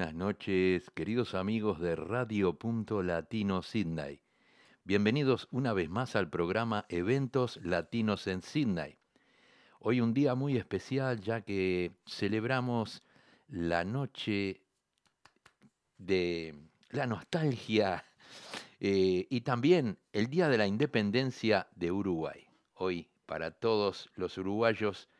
Buenas noches, queridos amigos de Radio Punto Latino Sydney. Bienvenidos una vez más al programa Eventos Latinos en Sydney. Hoy un día muy especial ya que celebramos la noche de la nostalgia eh, y también el Día de la Independencia de Uruguay. Hoy, para todos los uruguayos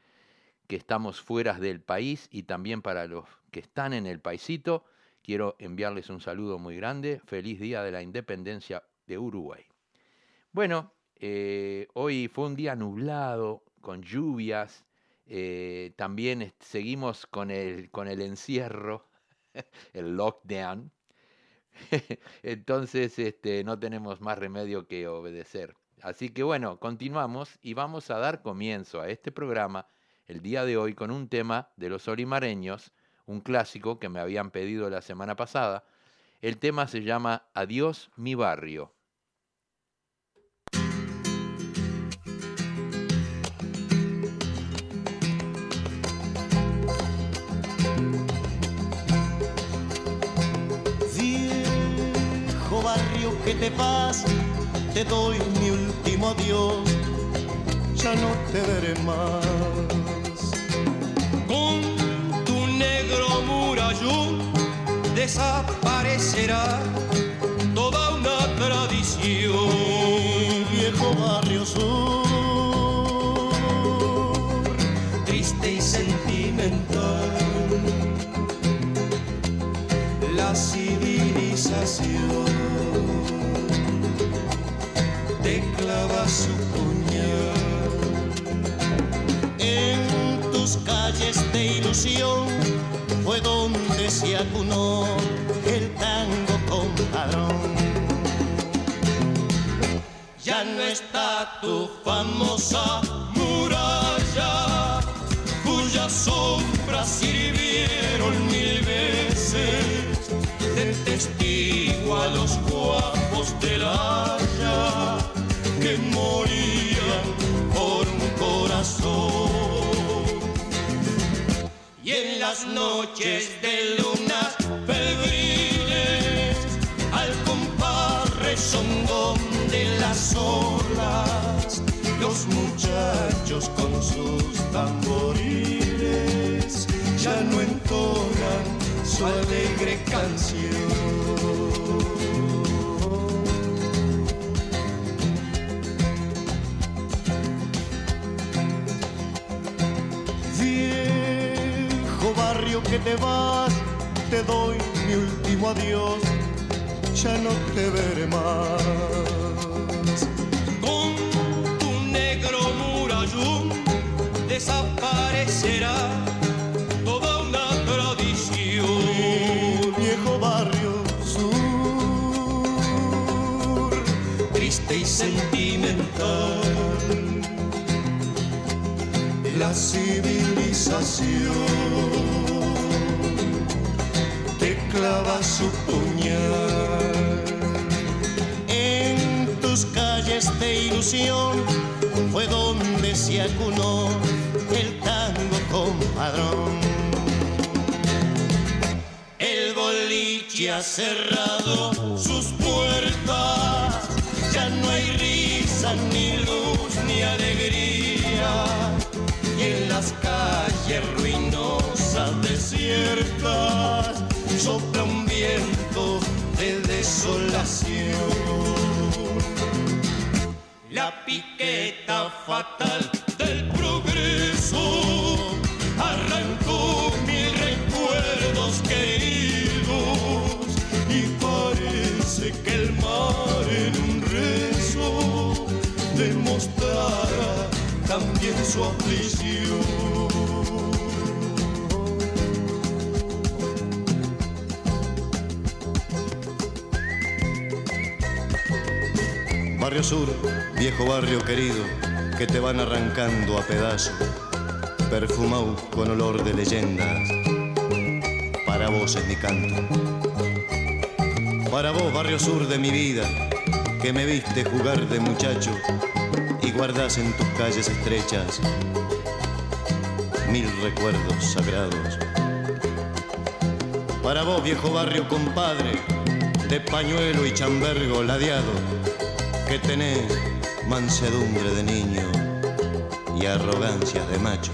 que estamos fuera del país y también para los que están en el paisito, quiero enviarles un saludo muy grande. Feliz Día de la Independencia de Uruguay. Bueno, eh, hoy fue un día nublado, con lluvias. Eh, también seguimos con el, con el encierro, el lockdown. Entonces este, no tenemos más remedio que obedecer. Así que bueno, continuamos y vamos a dar comienzo a este programa el día de hoy con un tema de los olimareños, un clásico que me habían pedido la semana pasada. El tema se llama Adiós mi barrio. Viejo barrio que te vas, te doy mi último adiós, ya no te veré más desaparecerá toda una tradición. Viejo barrio sur, triste y sentimental, la civilización te clava su calles de ilusión fue donde se acunó el tango compadrón. Ya no está tu famosa muralla, cuya sombra sirvieron mil veces de testigo a los guapos del haya las noches de lunas febriles al compás rezongón de las olas los muchachos con sus tamboriles ya no entonan su alegre canción que te vas, te doy mi último adiós, ya no te veré más. Con tu negro murallón desaparecerá toda una tradición. Viejo barrio sur, triste y sentimental. La civilización clava su puñal. En tus calles de ilusión fue donde se acunó el tango compadrón. El boliche ha cerrado sus puertas, ya no hay risa, ni luz, ni alegría. Y en las calles ruinosas, desiertas, sopla un viento de desolación. La piqueta fatal del progreso arrancó mil recuerdos queridos y parece que el mar en un rezo demostrará también su aflicción. Barrio Sur, viejo barrio querido, que te van arrancando a pedazos, perfumado con olor de leyendas. Para vos es mi canto. Para vos, barrio sur de mi vida, que me viste jugar de muchacho y guardas en tus calles estrechas mil recuerdos sagrados Para vos, viejo barrio compadre, de pañuelo y chambergo ladeado, que tenés mansedumbre de niño y arrogancias de macho.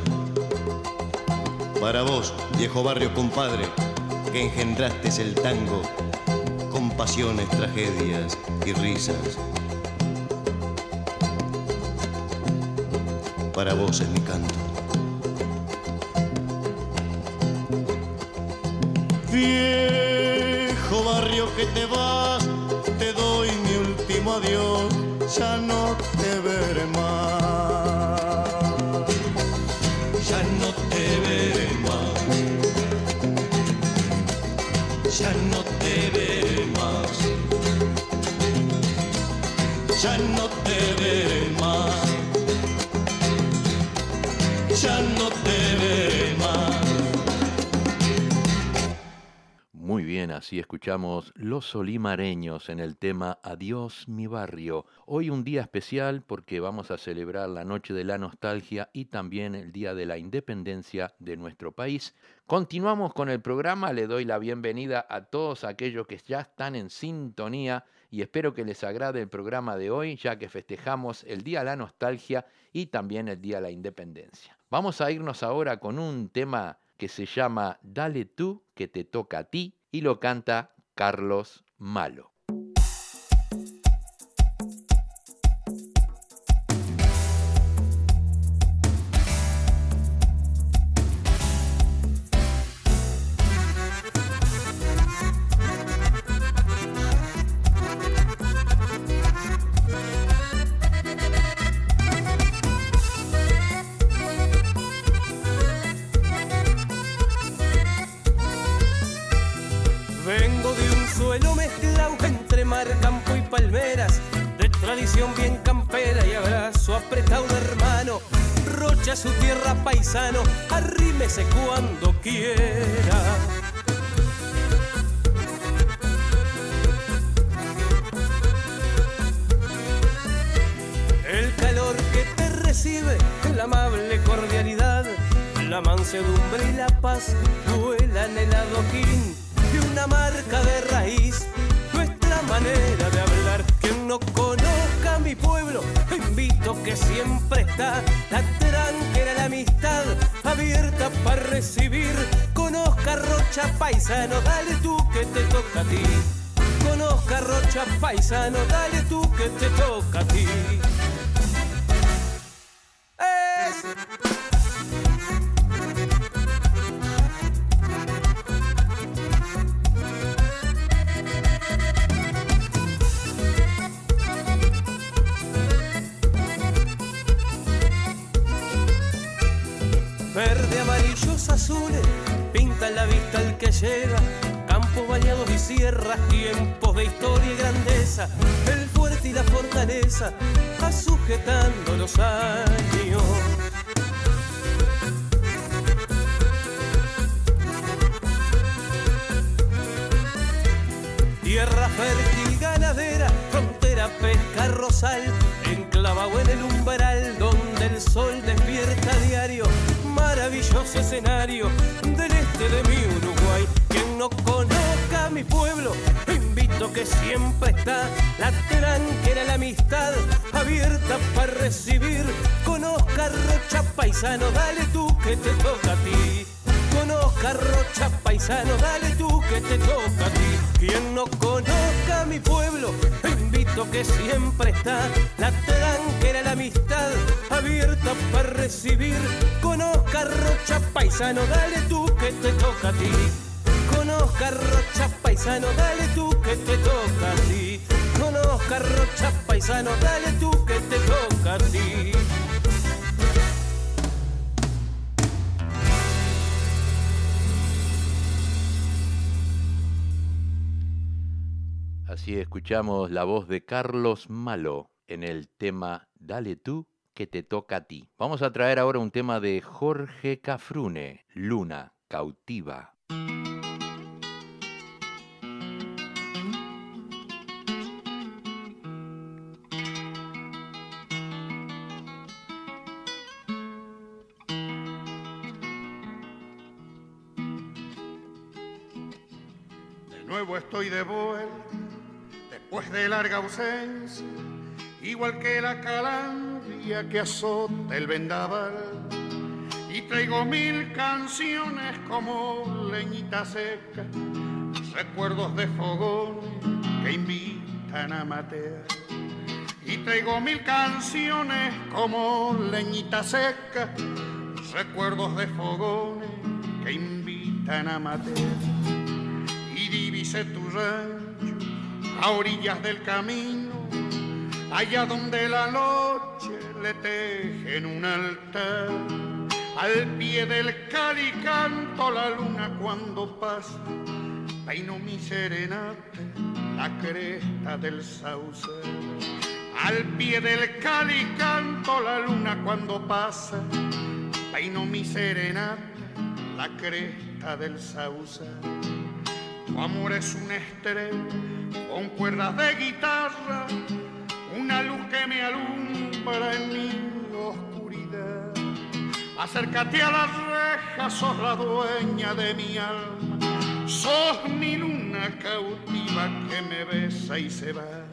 Para vos, viejo barrio compadre, que engendraste el tango con pasiones, tragedias y risas. Para vos es mi canto. Viejo barrio que te vas, último adiós, ya no te veré más. Así escuchamos Los Solimareños en el tema Adiós mi barrio. Hoy un día especial porque vamos a celebrar la Noche de la Nostalgia y también el Día de la Independencia de nuestro país. Continuamos con el programa, le doy la bienvenida a todos aquellos que ya están en sintonía y espero que les agrade el programa de hoy ya que festejamos el Día de la Nostalgia y también el Día de la Independencia. Vamos a irnos ahora con un tema que se llama Dale tú que te toca a ti y lo canta Carlos Malo. Tradición bien campera y abrazo apretado de hermano. Rocha su tierra paisano, arrímese cuando quiera. El calor que te recibe, la amable cordialidad, la mansedumbre y la paz vuelan el adoquín de una marca de raíz, manera de hablar. Quien no conozca mi pueblo, invito que siempre está la tranquera la amistad abierta para recibir. Conozca Rocha Paisano, dale tú que te toca a ti. Conozca Rocha Paisano, dale tú que te toca a ti. Es que llega. Campos bañados y sierras, tiempos de historia y grandeza. El fuerte y la fortaleza, va sujetando los años. Tierra fértil ganadera, frontera pesca rosal, enclavado en el umbral donde el sol despierta diario. Maravilloso escenario del este de. Quien no conozca mi pueblo, invito que siempre está la tranquera, la amistad abierta para recibir. Conozca Rocha Paisano, dale tú que te toca a ti. Conozca Rocha Paisano, dale tú que te toca a ti. Quien no conozca mi pueblo, invito que siempre está la tranquera, la amistad abierta para recibir. Conozca Rocha Paisano, dale tú que te toca a ti. Conozca Rocha Paisano, dale tú que te toca a ti. Conozca Rocha Paisano, dale tú que te toca a ti. Así escuchamos la voz de Carlos Malo en el tema Dale tú que te toca a ti. Vamos a traer ahora un tema de Jorge Cafrune, Luna, cautiva. Nuevo estoy de vuelta, después de larga ausencia, igual que la calandria que azota el vendaval. Y traigo mil canciones como leñita seca, recuerdos de fogones que invitan a matear. Y traigo mil canciones como leñita seca, recuerdos de fogones que invitan a matear divise tu rancho a orillas del camino, allá donde la noche le tejen un altar. Al pie del cali canto la luna cuando pasa, peino mi serenata, la cresta del sauce. Al pie del cali canto la luna cuando pasa, peino mi serenata, la cresta del sauce. Amor es un estrella con cuerdas de guitarra, una luz que me alumbra en mi oscuridad. Acércate a las rejas, sos la dueña de mi alma, sos mi luna cautiva que me besa y se va.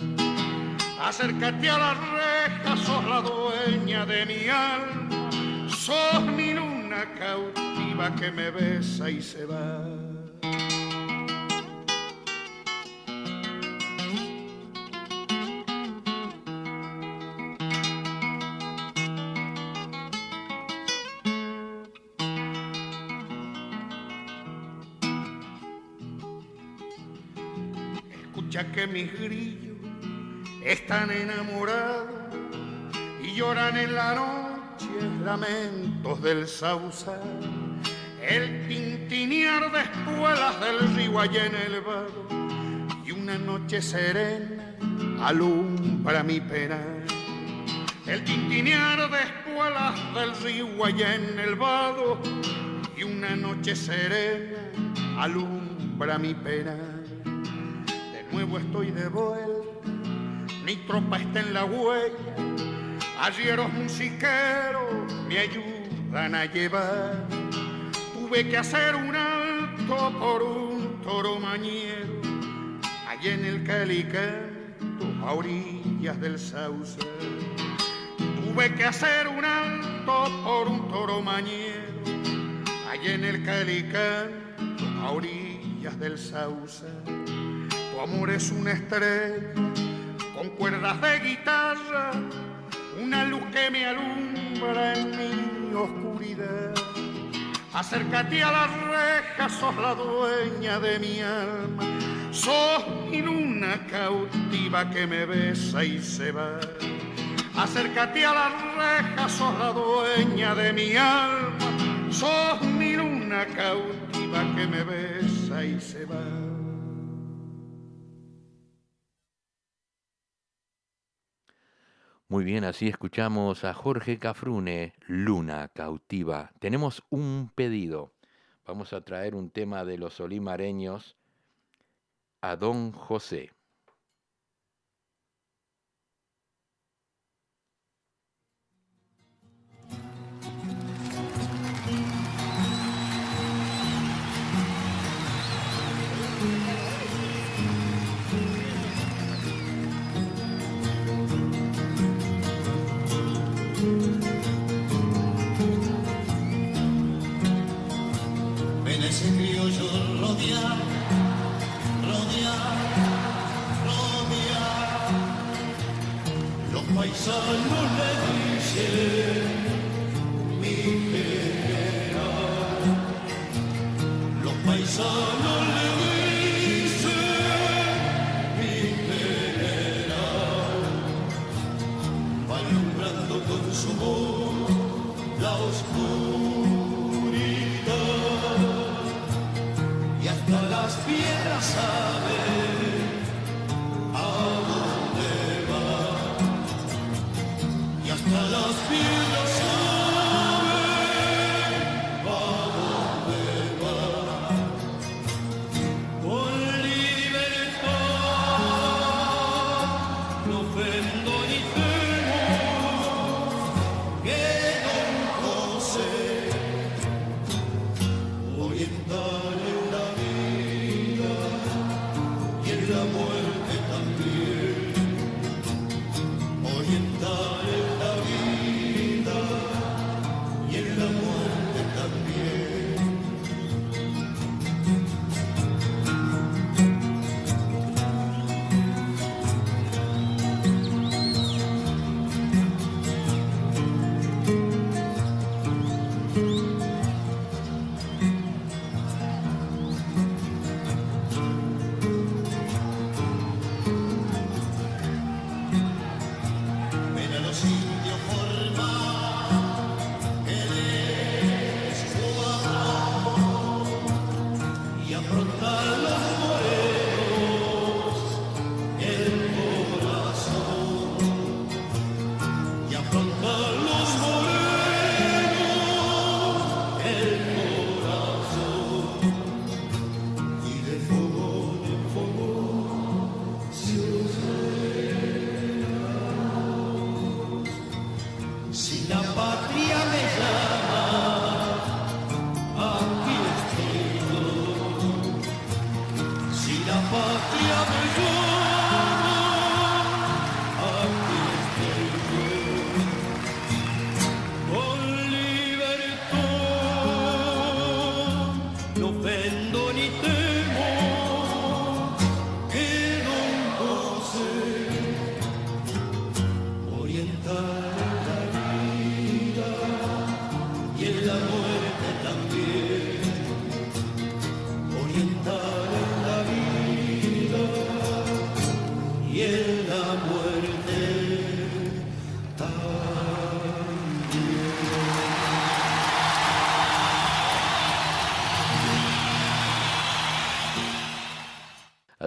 Acércate a las rejas, sos la dueña de mi alma, sos mi luna cautiva que me besa y se va. Mis grillos están enamorados y lloran en la noche lamentos del sausal. El tintinear de espuelas del río allá en el vado y una noche serena alumbra mi pena. El tintinear de espuelas del río allá en el vado y una noche serena alumbra mi pena nuevo estoy de vuelta, mi tropa está en la huella, los musiqueros me ayudan a llevar. Tuve que hacer un alto por un toro mañero, allá en el Calicanto, a orillas del Sauce. Tuve que hacer un alto por un toro mañero, allá en el Calicanto, a orillas del Sauce amor es una estrella con cuerdas de guitarra, una luz que me alumbra en mi oscuridad. Acércate a las rejas, sos la dueña de mi alma, sos mi luna cautiva que me besa y se va. Acércate a las rejas, sos la dueña de mi alma, sos mi luna cautiva que me besa y se va. Muy bien, así escuchamos a Jorge Cafrune, Luna Cautiva. Tenemos un pedido. Vamos a traer un tema de los olimareños a Don José.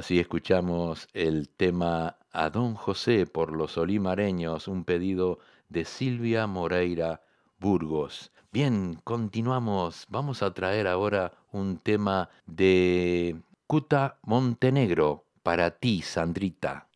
Así escuchamos el tema A Don José por los olimareños, un pedido de Silvia Moreira Burgos. Bien, continuamos. Vamos a traer ahora un tema de Cuta Montenegro para ti, Sandrita.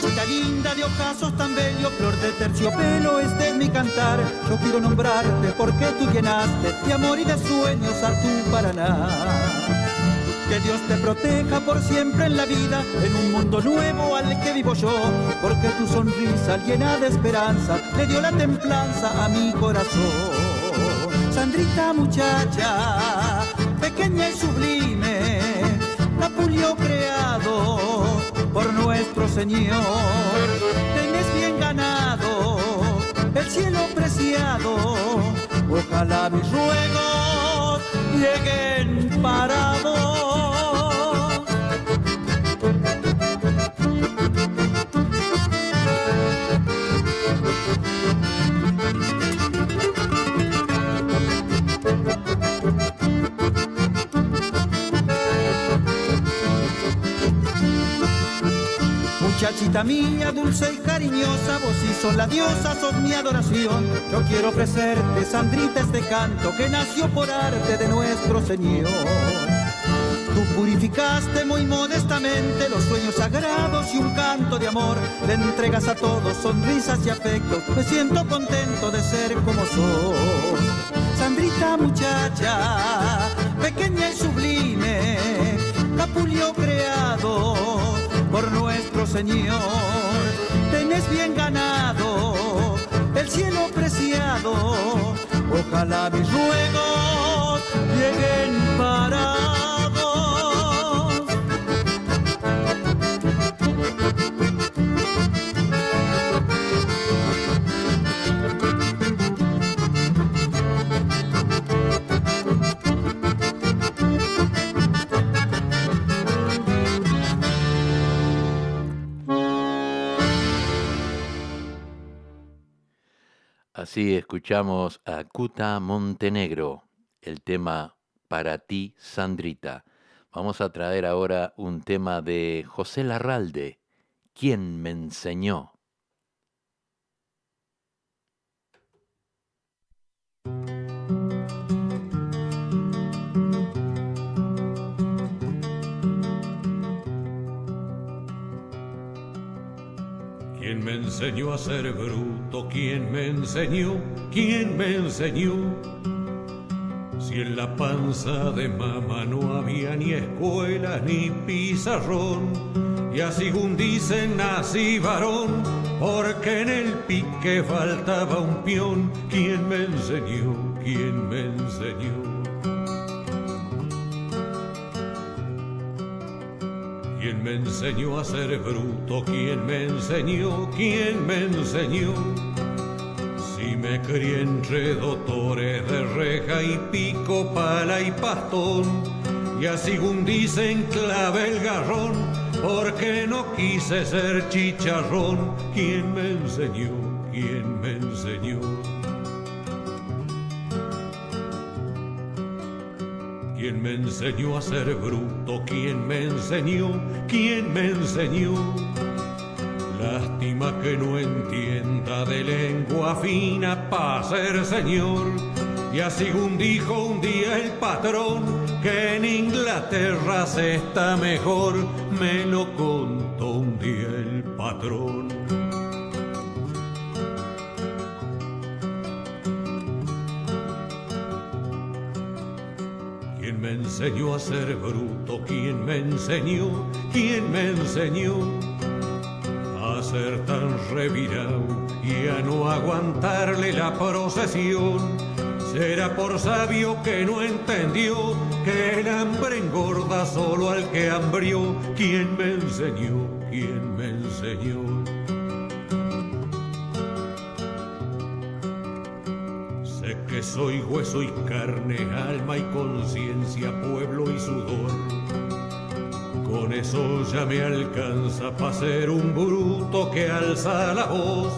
Muchachita linda de ojazos tan bello, flor de terciopelo, este es mi cantar. Yo quiero nombrarte porque tú llenaste de amor y de sueños a tu Paraná. Que Dios te proteja por siempre en la vida, en un mundo nuevo al que vivo yo, porque tu sonrisa llena de esperanza le dio la templanza a mi corazón. Sandrita muchacha, pequeña y sublime, Capulio creado por nuestro Señor. Tenés bien ganado el cielo preciado, ojalá mis ruegos lleguen para vos. Muchachita mía, dulce y cariñosa, vos sí sos la diosa, sos mi adoración. Yo quiero ofrecerte, Sandrita, este canto que nació por arte de nuestro Señor. Tú purificaste muy modestamente los sueños sagrados y un canto de amor le entregas a todos sonrisas y afectos. Me siento contento de ser como sos. Sandrita muchacha, pequeña y sublime, capulio creado Señor. Tenés bien ganado el cielo preciado, ojalá mis ruegos lleguen para Así escuchamos a Cuta Montenegro, el tema Para ti, Sandrita. Vamos a traer ahora un tema de José Larralde, quien me enseñó. ¿Quién me enseñó a ser bruto? ¿Quién me enseñó? ¿Quién me enseñó? Si en la panza de mamá no había ni escuela ni pizarrón, y así dicen nací varón, porque en el pique faltaba un peón. ¿Quién me enseñó? ¿Quién me enseñó? ¿Quién me enseñó a ser bruto? ¿Quién me enseñó? ¿Quién me enseñó? Si me crié entre doctores de reja y pico, pala y pastón, y así según dicen clave el garrón, porque no quise ser chicharrón. ¿Quién me enseñó? ¿Quién me enseñó? ¿Quién me enseñó a ser bruto? ¿Quién me enseñó? ¿Quién me enseñó? Lástima que no entienda de lengua fina para ser señor. Y así según dijo un día el patrón, que en Inglaterra se está mejor, me lo contó un día el patrón. Enseñó a ser bruto? ¿Quién me enseñó? ¿Quién me enseñó a ser tan revirado y a no aguantarle la procesión? Será por sabio que no entendió que el hambre engorda solo al que hambrió. ¿Quién me enseñó? ¿Quién me enseñó? Soy hueso y carne, alma y conciencia, pueblo y sudor. Con eso ya me alcanza para ser un bruto que alza la voz,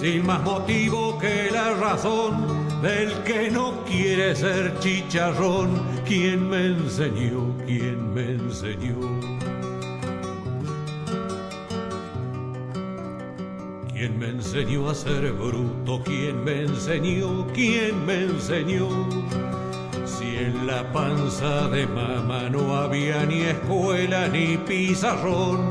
sin más motivo que la razón del que no quiere ser chicharrón. ¿Quién me enseñó? ¿Quién me enseñó? ¿Quién me enseñó a ser bruto? ¿Quién me enseñó? ¿Quién me enseñó? Si en la panza de mamá no había ni escuela ni pizarrón,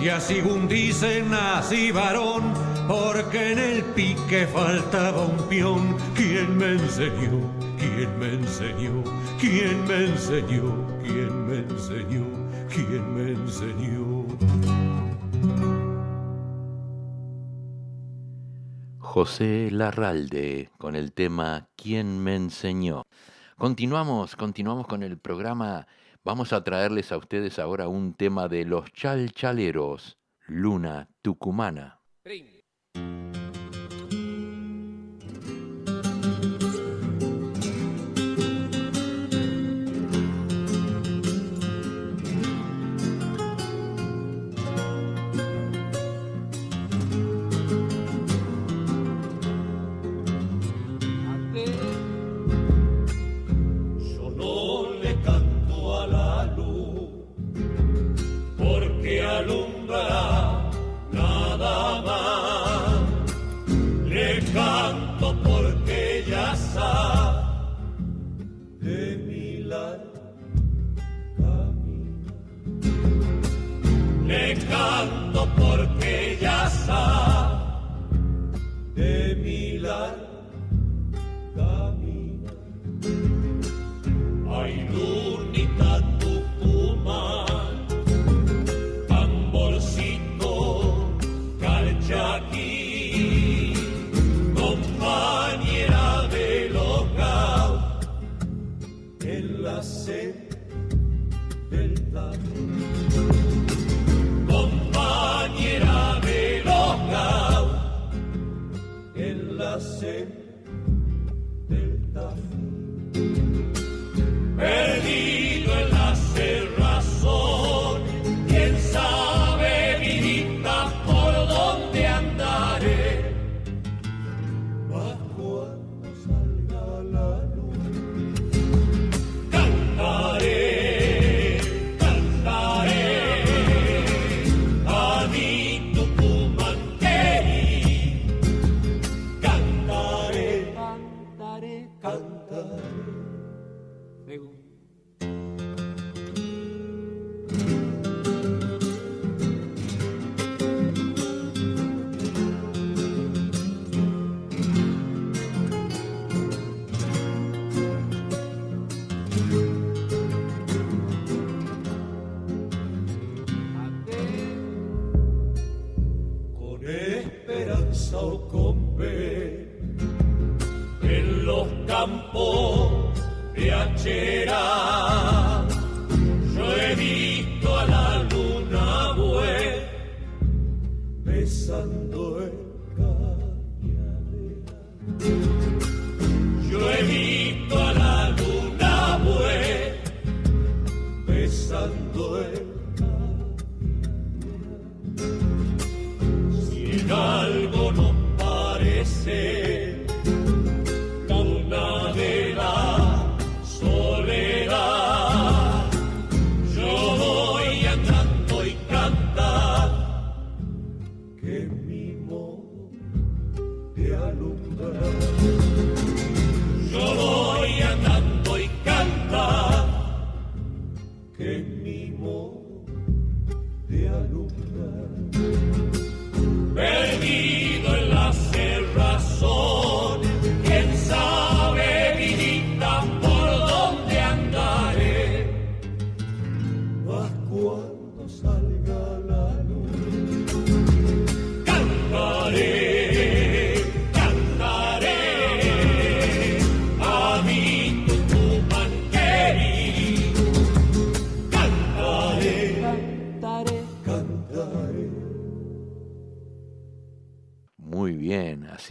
y así un dicen nací varón, porque en el pique faltaba un peón. ¿Quién me enseñó? ¿Quién me enseñó? ¿Quién me enseñó? ¿Quién me enseñó? ¿Quién me enseñó? José Larralde con el tema ¿Quién me enseñó? Continuamos, continuamos con el programa. Vamos a traerles a ustedes ahora un tema de los chalchaleros, Luna Tucumana. Fe en los campos de Achera.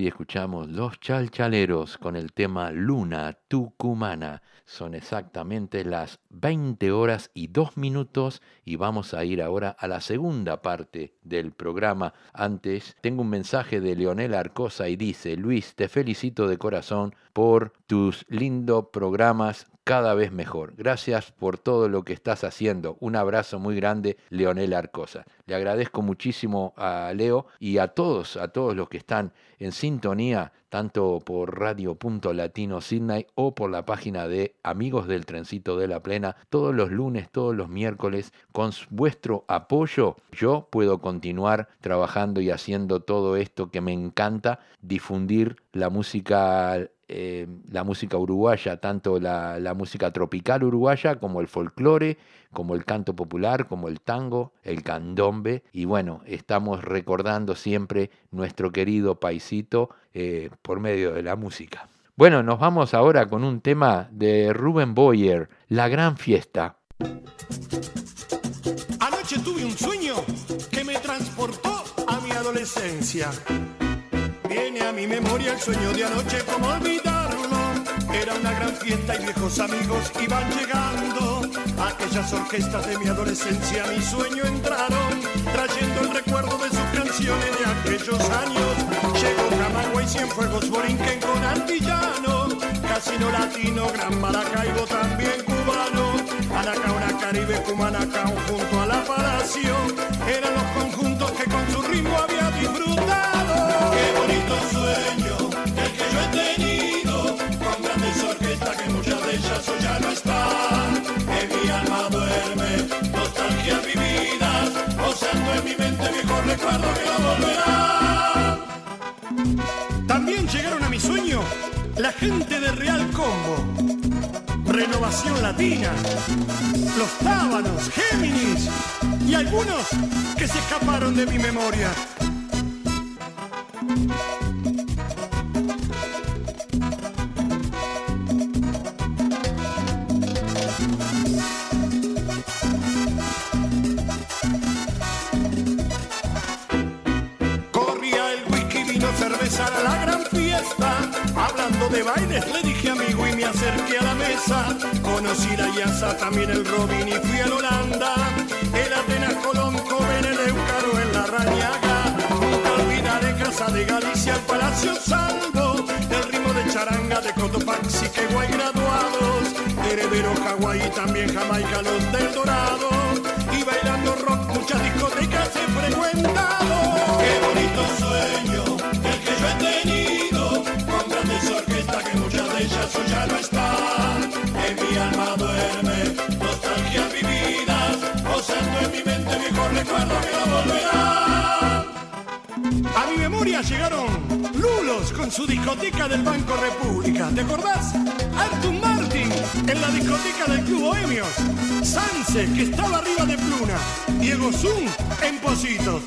Escuchamos Los Chalchaleros con el tema Luna Tucumana. Son exactamente las 20 horas y 2 minutos y vamos a ir ahora a la segunda parte del programa. Antes, tengo un mensaje de Leonel Arcosa y dice, Luis, te felicito de corazón por tus lindos programas cada vez mejor. Gracias por todo lo que estás haciendo. Un abrazo muy grande, Leonel Arcosa. Le agradezco muchísimo a Leo y a todos, a todos los que están en sintonía, tanto por Radio Latino Sydney o por la página de Amigos del Trencito de la Plena, todos los lunes, todos los miércoles. Con vuestro apoyo, yo puedo continuar trabajando y haciendo todo esto que me encanta, difundir la música eh, la música uruguaya, tanto la, música tropical uruguaya como el folclore, como el canto popular, como el tango, el candombe. Y bueno, estamos recordando siempre nuestro querido paisito eh, por medio de la música. Bueno, nos vamos ahora con un tema de Rubén Boyer, La Gran Fiesta. Anoche tuve un sueño que me transportó a mi adolescencia Viene a mi memoria el sueño de anoche, como olvidarlo. Era una gran fiesta y viejos amigos iban llegando. Aquellas orquestas de mi adolescencia a mi sueño entraron, trayendo el recuerdo de sus canciones de aquellos años. Llegó Camagüey, Cienfuegos, Borinquen con Antillano, Casino Latino, Gran Maracaibo, también cubano. Anacauna, Caribe, Cumanacao, junto a la Palacio, eran los conjuntos que con su ritmo había disfrutado mi mente recuerdos que no volverán. También llegaron a mi sueño la gente de Real Combo, Renovación Latina, Los Tábanos, Géminis y algunos que se escaparon de mi memoria. De bailes le dije amigo y me acerqué a la mesa. Conocí la Yasa, también el Robin y fui a Holanda. El Atenas Colón, Coven, el Eucaro en la Rañaga. Nunca olvidaré Casa de Galicia, el Palacio Salvo. El ritmo de charanga de Cotopaxi, que guay graduados. Heredero, Hawái, también Jamaica, los del Dorado. Y bailando rock, muchas discotecas he frecuentado. No. En mi alma en mi mente recuerdos que no volverán. A mi memoria llegaron Lulos con su discoteca del Banco República. ¿Te acordás? Artur Martin en la discoteca del Club Bohemios. Sanse, que estaba arriba de Pluna. Diego Zun en Positos.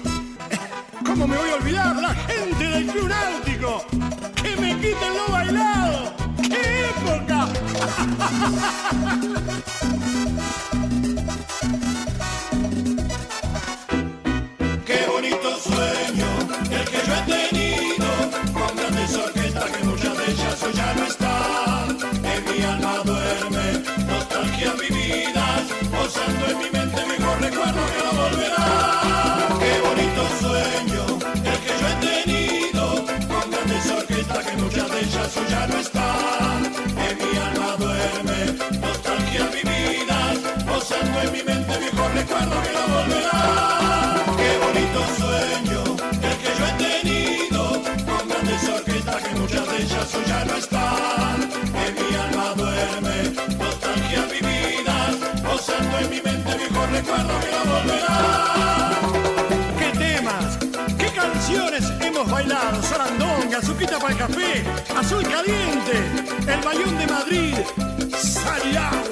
¿Cómo me voy a olvidar? La gente del Club Náutico. Que me quiten lo bailado. ¡Qué época! Qué bonito sueño el que yo he tenido con grandes orquestas que muchas de ellas hoy ya no están. En mi alma duerme nostalgia vividas, posando en mi mente mejor recuerdo que no volverá. Qué bonito sueño el que yo he tenido con grandes orquestas que muchas de ellas hoy ya no están. Sarandonga, Azuquita para el café, Azul Caliente, El Bayón de Madrid, Sal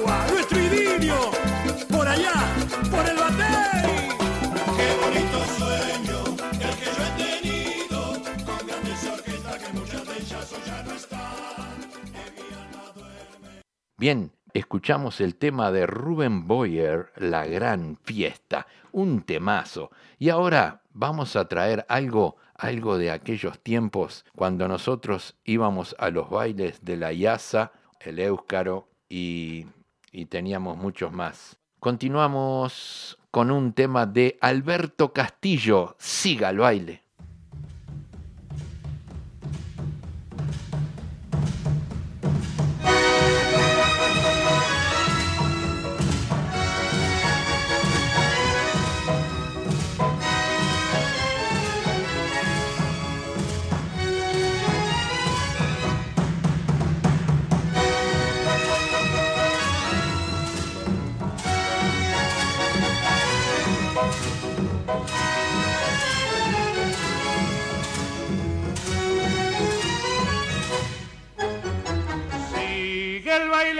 Bien, escuchamos el tema de Rubén Boyer, La Gran Fiesta, un temazo. Y ahora vamos a traer algo algo de aquellos tiempos cuando nosotros íbamos a los bailes de la IASA, el Éuscaro y, y teníamos muchos más. Continuamos con un tema de Alberto Castillo, Siga el baile.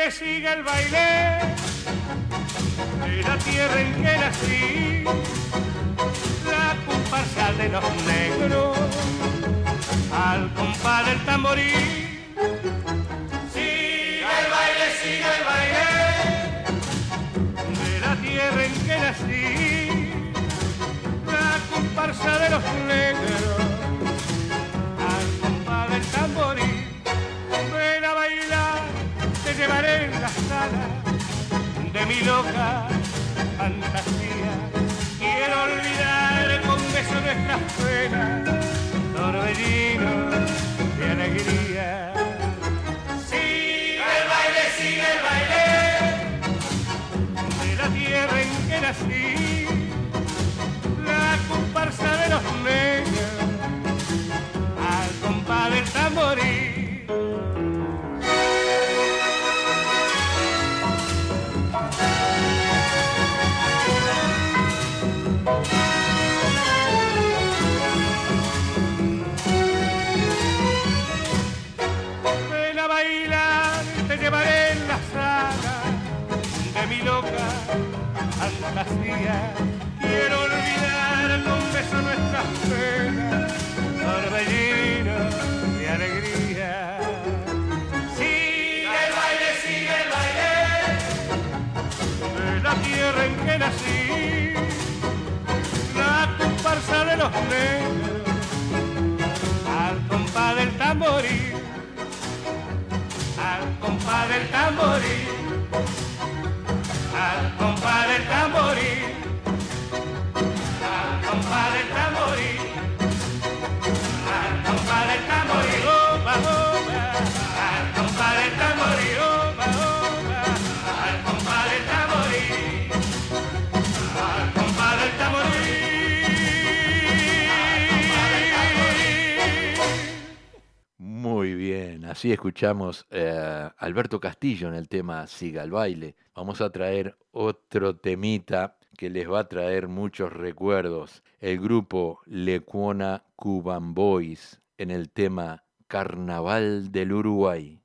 Baile, sigue el baile de la tierra en que nací, la comparsa de los negros al compás del tamborí. Sigue el baile, sigue el baile de la tierra en que nací, la comparsa de los negros llevaré en la sala de mi loca fantasía. Quiero olvidar con besos nuestras penas, torbellino de alegría. Sigue el baile, sigue el baile de la tierra en que nací, escuchamos eh, Alberto Castillo en el tema Siga el baile. Vamos a traer otro temita que les va a traer muchos recuerdos. El grupo Lecuona Cuban Boys en el tema Carnaval del Uruguay.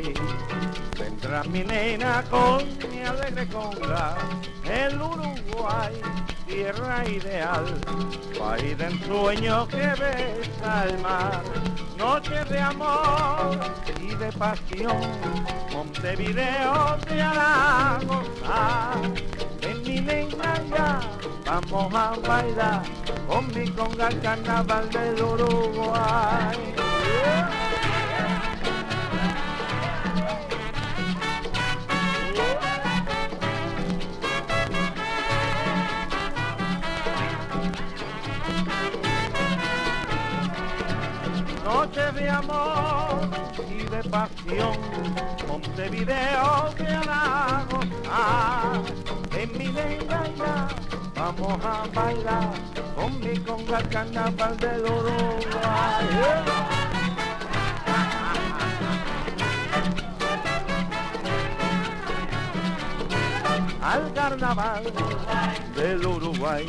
Uruguay. Vendrá mi nena con mi alegre conga, el Uruguay tierra ideal, país de ensueño que besa el mar, noche de amor y de pasión, Montevideo te hará gozar. En mi negra ya vamos a bailar con mi conga el carnaval del Uruguay. De Montevideo te hará gozar. En mi negra vamos a bailar con mi conga carnaval del Uruguay. al carnaval del Uruguay.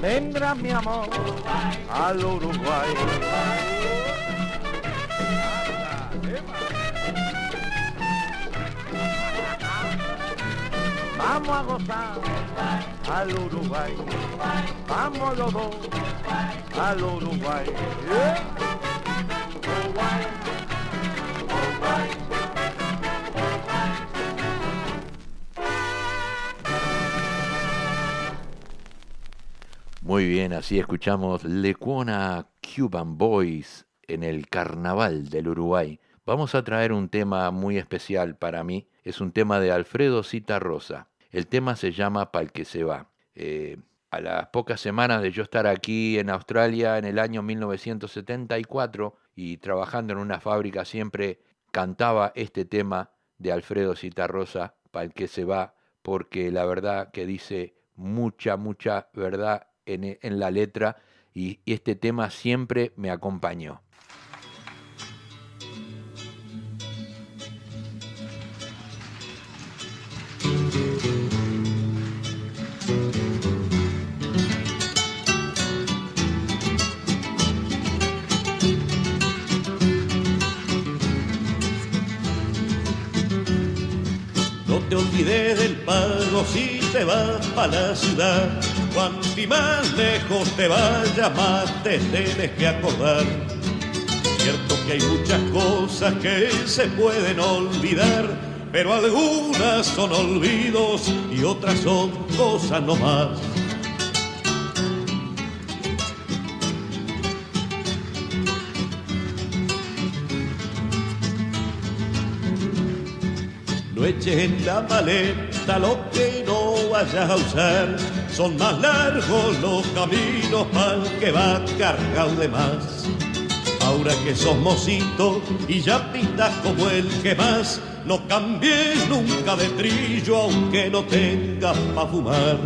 Vendrá mi amor al Uruguay. Vamos a gozar al Uruguay. Vamos al. Uruguay. Muy bien, así escuchamos Lecuona Cuban Boys en el Carnaval del Uruguay. Vamos a traer un tema muy especial para mí. Es un tema de Alfredo Cita Rosa. El tema se llama Pal que se va. Eh, a las pocas semanas de yo estar aquí en Australia en el año 1974 y trabajando en una fábrica siempre cantaba este tema de Alfredo Citarrosa, Pal que se va, porque la verdad que dice mucha, mucha verdad en, en la letra y, y este tema siempre me acompañó. Te olvides del pago si te vas para la ciudad. Cuanto más lejos te vayas, más te tienes que acordar. Cierto que hay muchas cosas que se pueden olvidar, pero algunas son olvidos y otras son cosas no más. No eches en la maleta lo que no vayas a usar. Son más largos los caminos para que va cargado de más. Ahora que sos mocito y ya pintas como el que más, no cambies nunca de trillo aunque no tengas pa' fumar.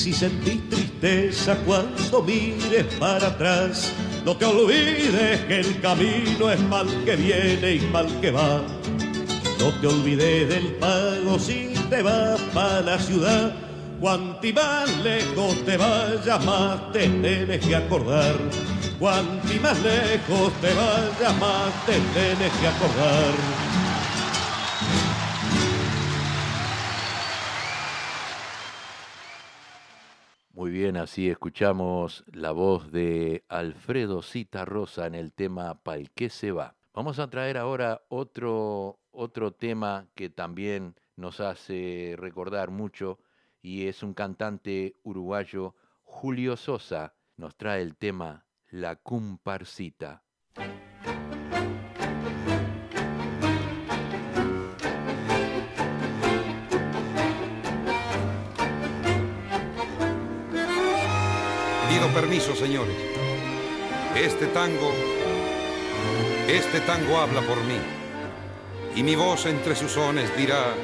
Si sentís tristeza cuando mires para atrás, no te olvides que el camino es mal que viene y mal que va. No te olvides del pago si te vas para la ciudad. Cuanti más lejos te vayas, más te tienes que acordar. Cuanti más lejos te vayas, más te tienes que acordar. Bien, así escuchamos la voz de Alfredo Cita Rosa en el tema Pal que se va. Vamos a traer ahora otro, otro tema que también nos hace recordar mucho y es un cantante uruguayo, Julio Sosa, nos trae el tema La Comparsita. Permiso, señores. Este tango, este tango habla por mí. Y mi voz entre sus sones dirá,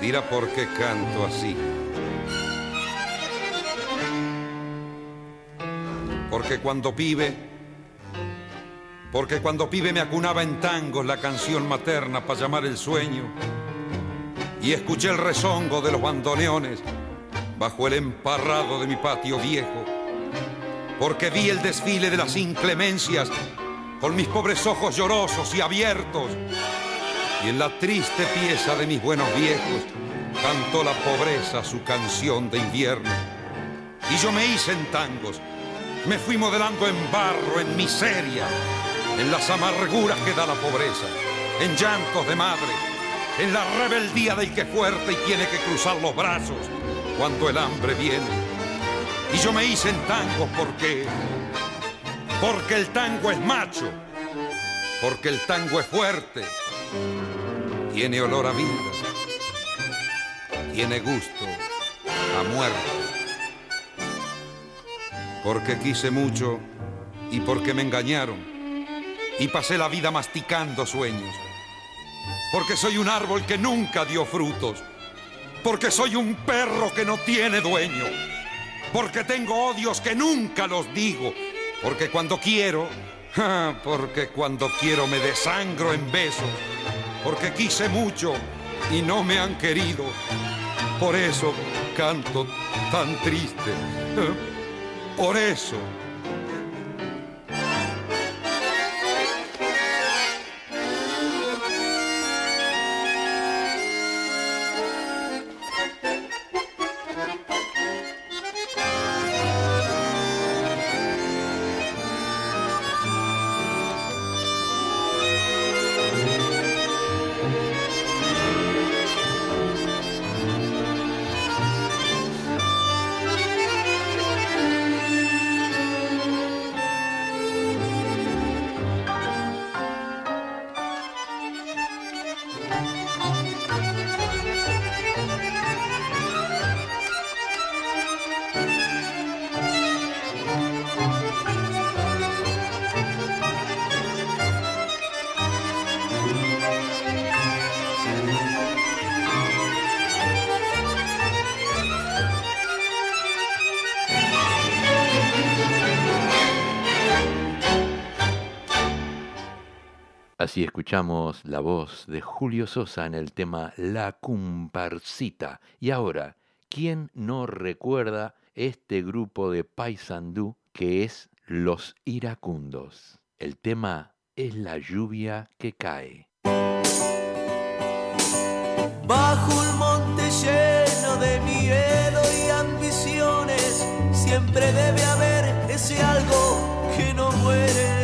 dirá por qué canto así. Porque cuando pibe, porque cuando pibe me acunaba en tangos la canción materna para llamar el sueño. Y escuché el rezongo de los bandoneones bajo el emparrado de mi patio viejo. porque vi el desfile de las inclemencias con mis pobres ojos llorosos y abiertos. Y en la triste pieza de mis buenos viejos cantó la pobreza su canción de invierno. Y yo me hice en tangos, me fui modelando en barro, en miseria, en las amarguras que da la pobreza, en llantos de madre, en la rebeldía del que fuerte y tiene que cruzar los brazos cuando el hambre viene. Y yo me hice en tangos porque, porque el tango es macho, porque el tango es fuerte, tiene olor a vida, tiene gusto a muerte. Porque quise mucho y porque me engañaron y pasé la vida masticando sueños. Porque soy un árbol que nunca dio frutos. Porque soy un perro que no tiene dueño. Porque tengo odios que nunca los digo. Porque cuando quiero, porque cuando quiero me desangro en besos. Porque quise mucho y no me han querido. Por eso canto tan triste. Por eso. Así escuchamos la voz de Julio Sosa en el tema La Comparsita. Y ahora, ¿quién no recuerda este grupo de Paisandú que es Los Iracundos? El tema es la lluvia que cae. Bajo un monte lleno de miedo y ambiciones, siempre debe haber ese algo que no muere.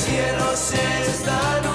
El cielo se está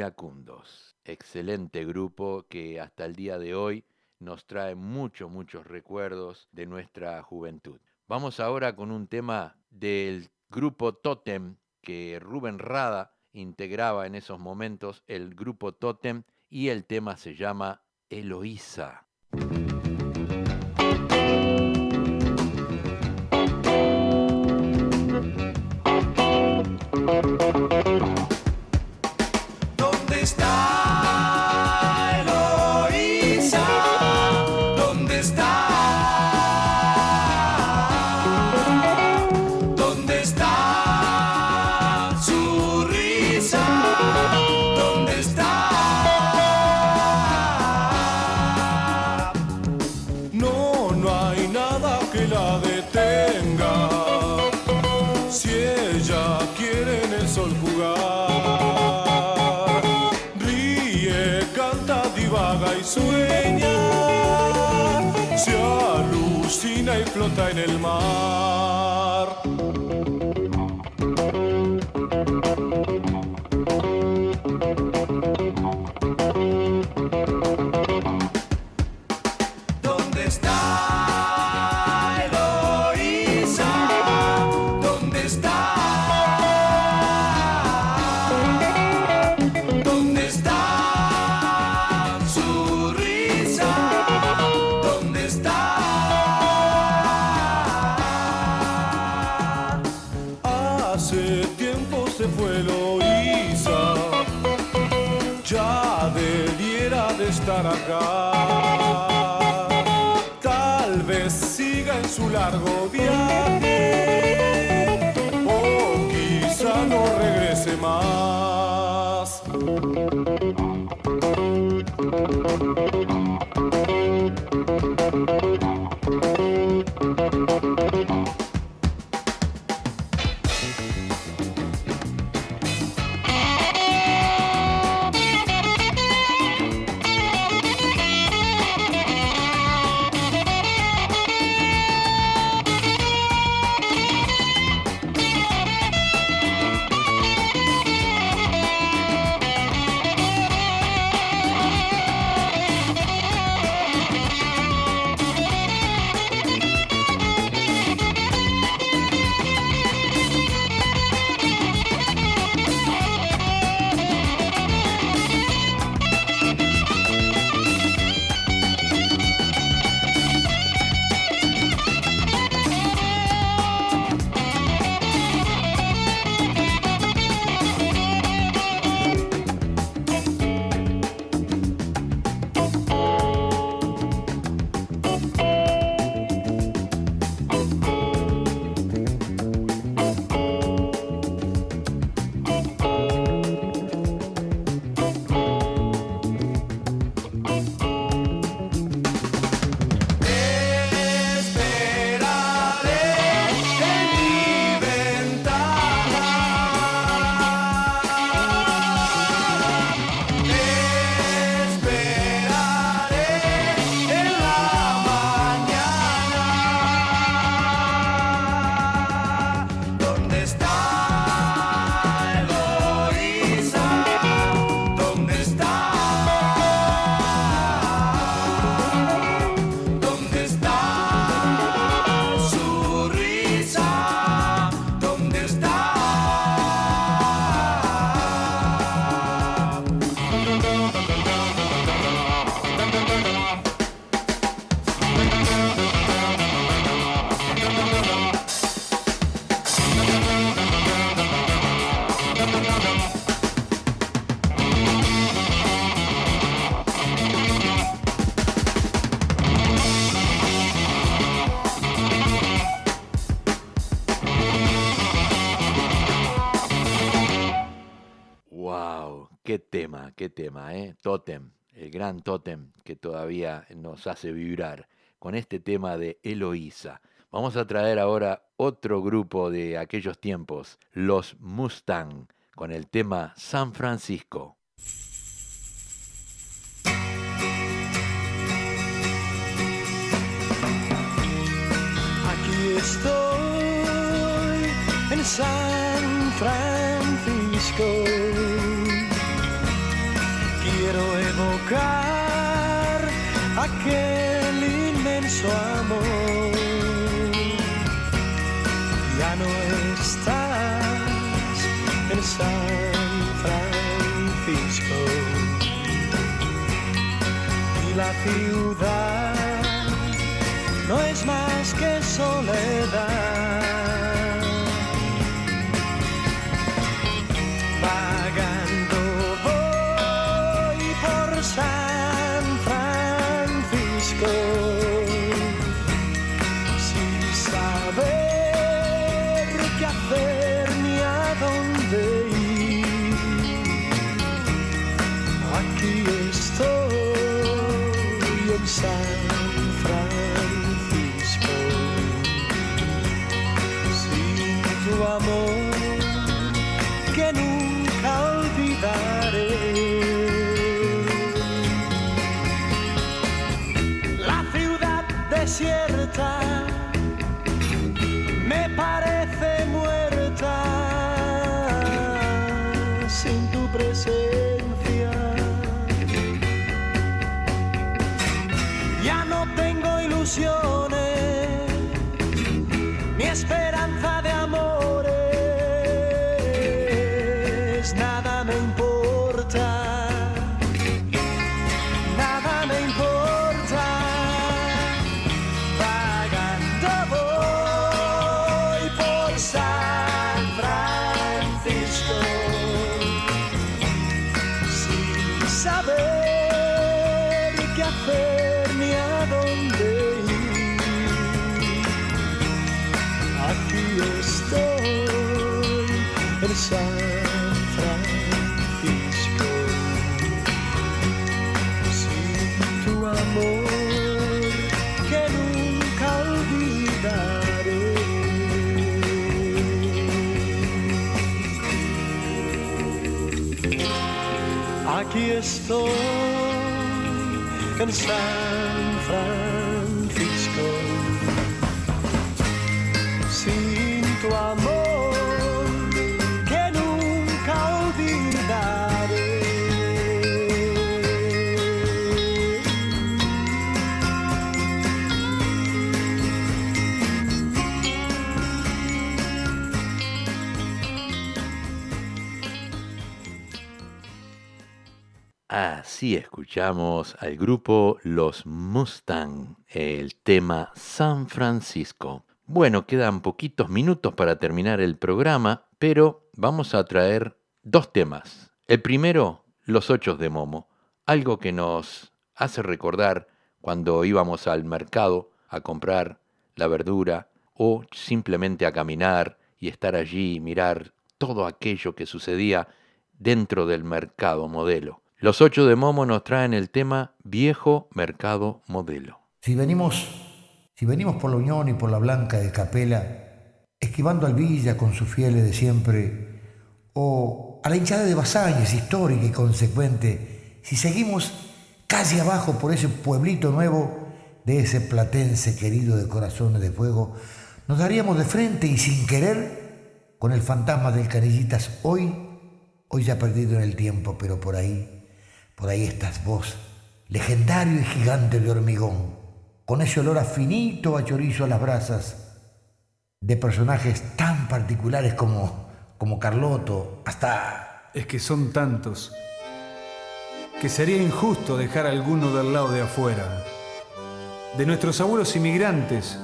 Iracundos. Excelente grupo que hasta el día de hoy nos trae muchos, muchos recuerdos de nuestra juventud. Vamos ahora con un tema del grupo Totem que Rubén Rada integraba en esos momentos, el grupo Totem, y el tema se llama Eloísa. ¿Dónde está flota en el mar. En ¡Qué tema, qué tema, eh! Totem, el gran Totem que todavía nos hace vibrar con este tema de Eloísa. Vamos a traer ahora otro grupo de aquellos tiempos, los Mustang, con el tema San Francisco. Aquí estoy en San Francisco, aquel inmenso amor. Ya no estás en San Francisco y la ciudad no es más que soledad. Tengo ilusiones ni Aquí estoy en Así escuchamos al grupo Los Mustang, el tema San Francisco. Bueno, quedan poquitos minutos para terminar el programa, pero vamos a traer dos temas. El primero, Los Ochos de Momo, algo que nos hace recordar cuando íbamos al mercado a comprar la verdura o simplemente a caminar y estar allí y mirar todo aquello que sucedía dentro del mercado modelo. Los ocho de Momo nos traen el tema Viejo Mercado Modelo. Si venimos, si venimos por la Unión y por la Blanca de Capela, esquivando al Villa con sus fieles de siempre, o a la hinchada de Basáñez, histórica y consecuente, si seguimos casi abajo por ese pueblito nuevo de ese platense querido de corazones de fuego, nos daríamos de frente y sin querer con el fantasma del Canillitas hoy, hoy ya perdido en el tiempo, pero por ahí, por ahí estás vos, legendario y gigante de hormigón, con ese olor a finito a chorizo a las brasas, de personajes tan particulares como, como Carloto, hasta... Es que son tantos que sería injusto dejar alguno del lado de afuera. De nuestros abuelos inmigrantes,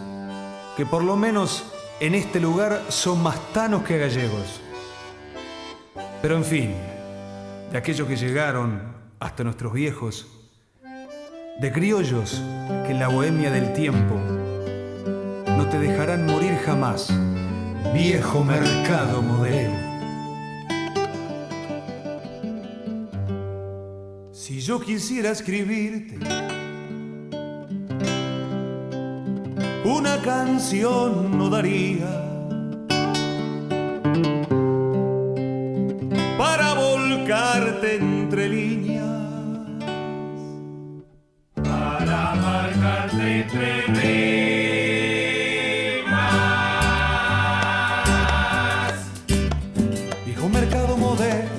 que por lo menos en este lugar son más tanos que gallegos. Pero en fin, de aquellos que llegaron hasta nuestros viejos, de criollos que en la bohemia del tiempo no te dejarán morir jamás. Viejo mercado modelo. Si yo quisiera escribirte una canción no daría entre rimas. Viejo mercado moderno,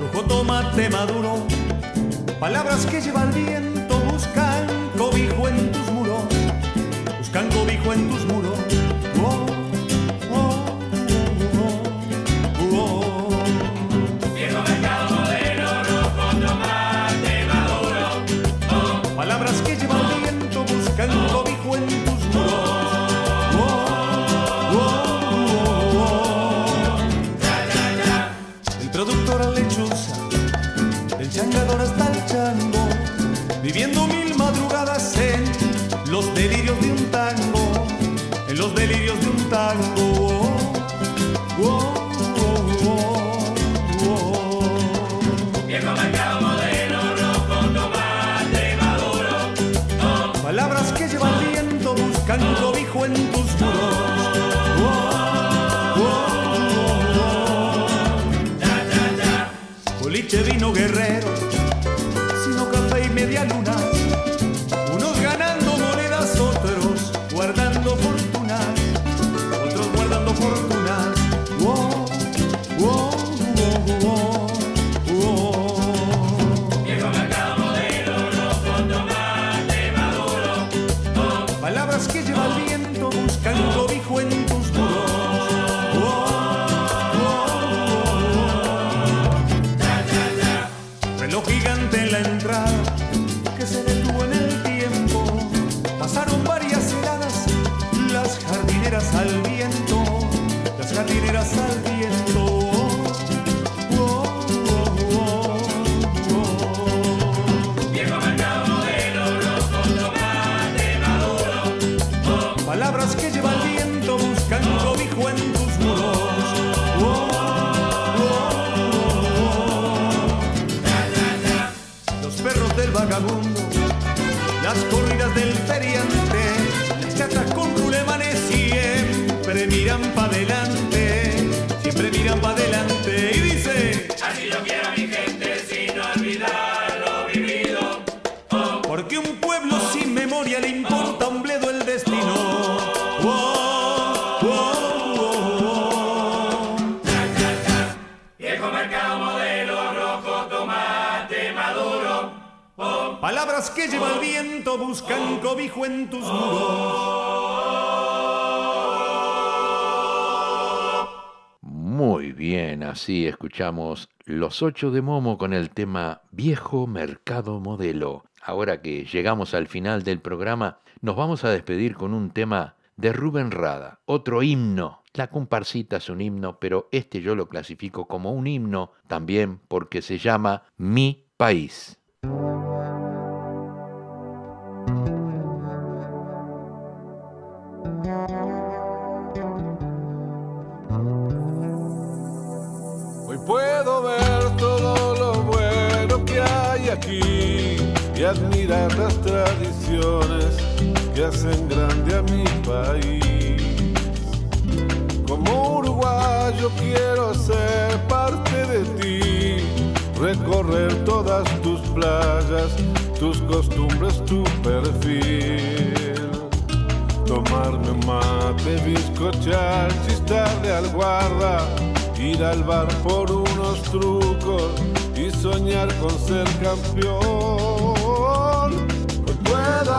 rojo tomate maduro, palabras que lleva el viento Palabras que lleva el viento buscan cobijo en tus muros. Muy bien, así escuchamos Los Ocho de Momo con el tema Viejo Mercado Modelo. Ahora que llegamos al final del programa, nos vamos a despedir con un tema de Rubén Rada, otro himno. La comparsita es un himno, pero este yo lo clasifico como un himno también porque se llama Mi País. admirar las tradiciones que hacen grande a mi país. Como uruguayo quiero ser parte de ti, recorrer todas tus playas, tus costumbres, tu perfil. Tomarme un mate, bizcochar, chistarle al guarda, ir al bar por unos trucos y soñar con ser campeón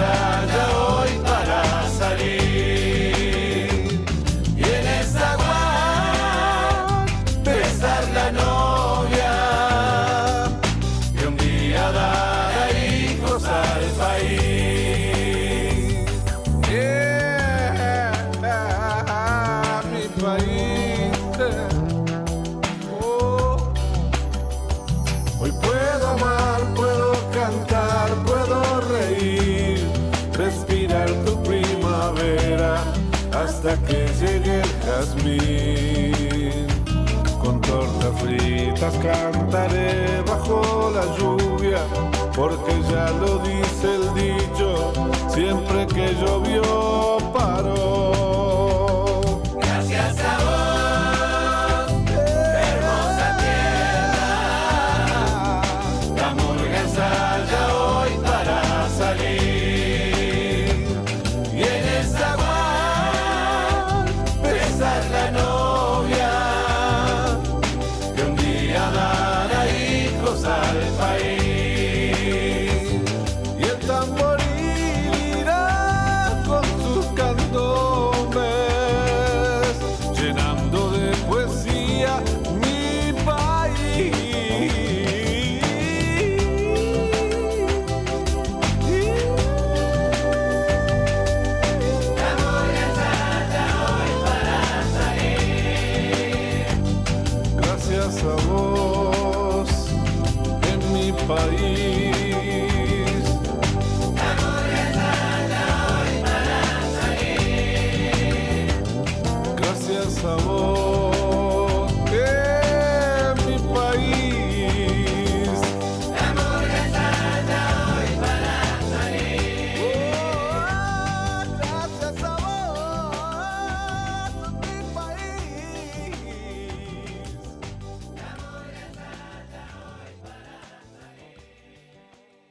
inside que llegue el jazmín. Con tortas fritas cantaré bajo la lluvia, porque ya lo dice el dicho, siempre que llovió paró.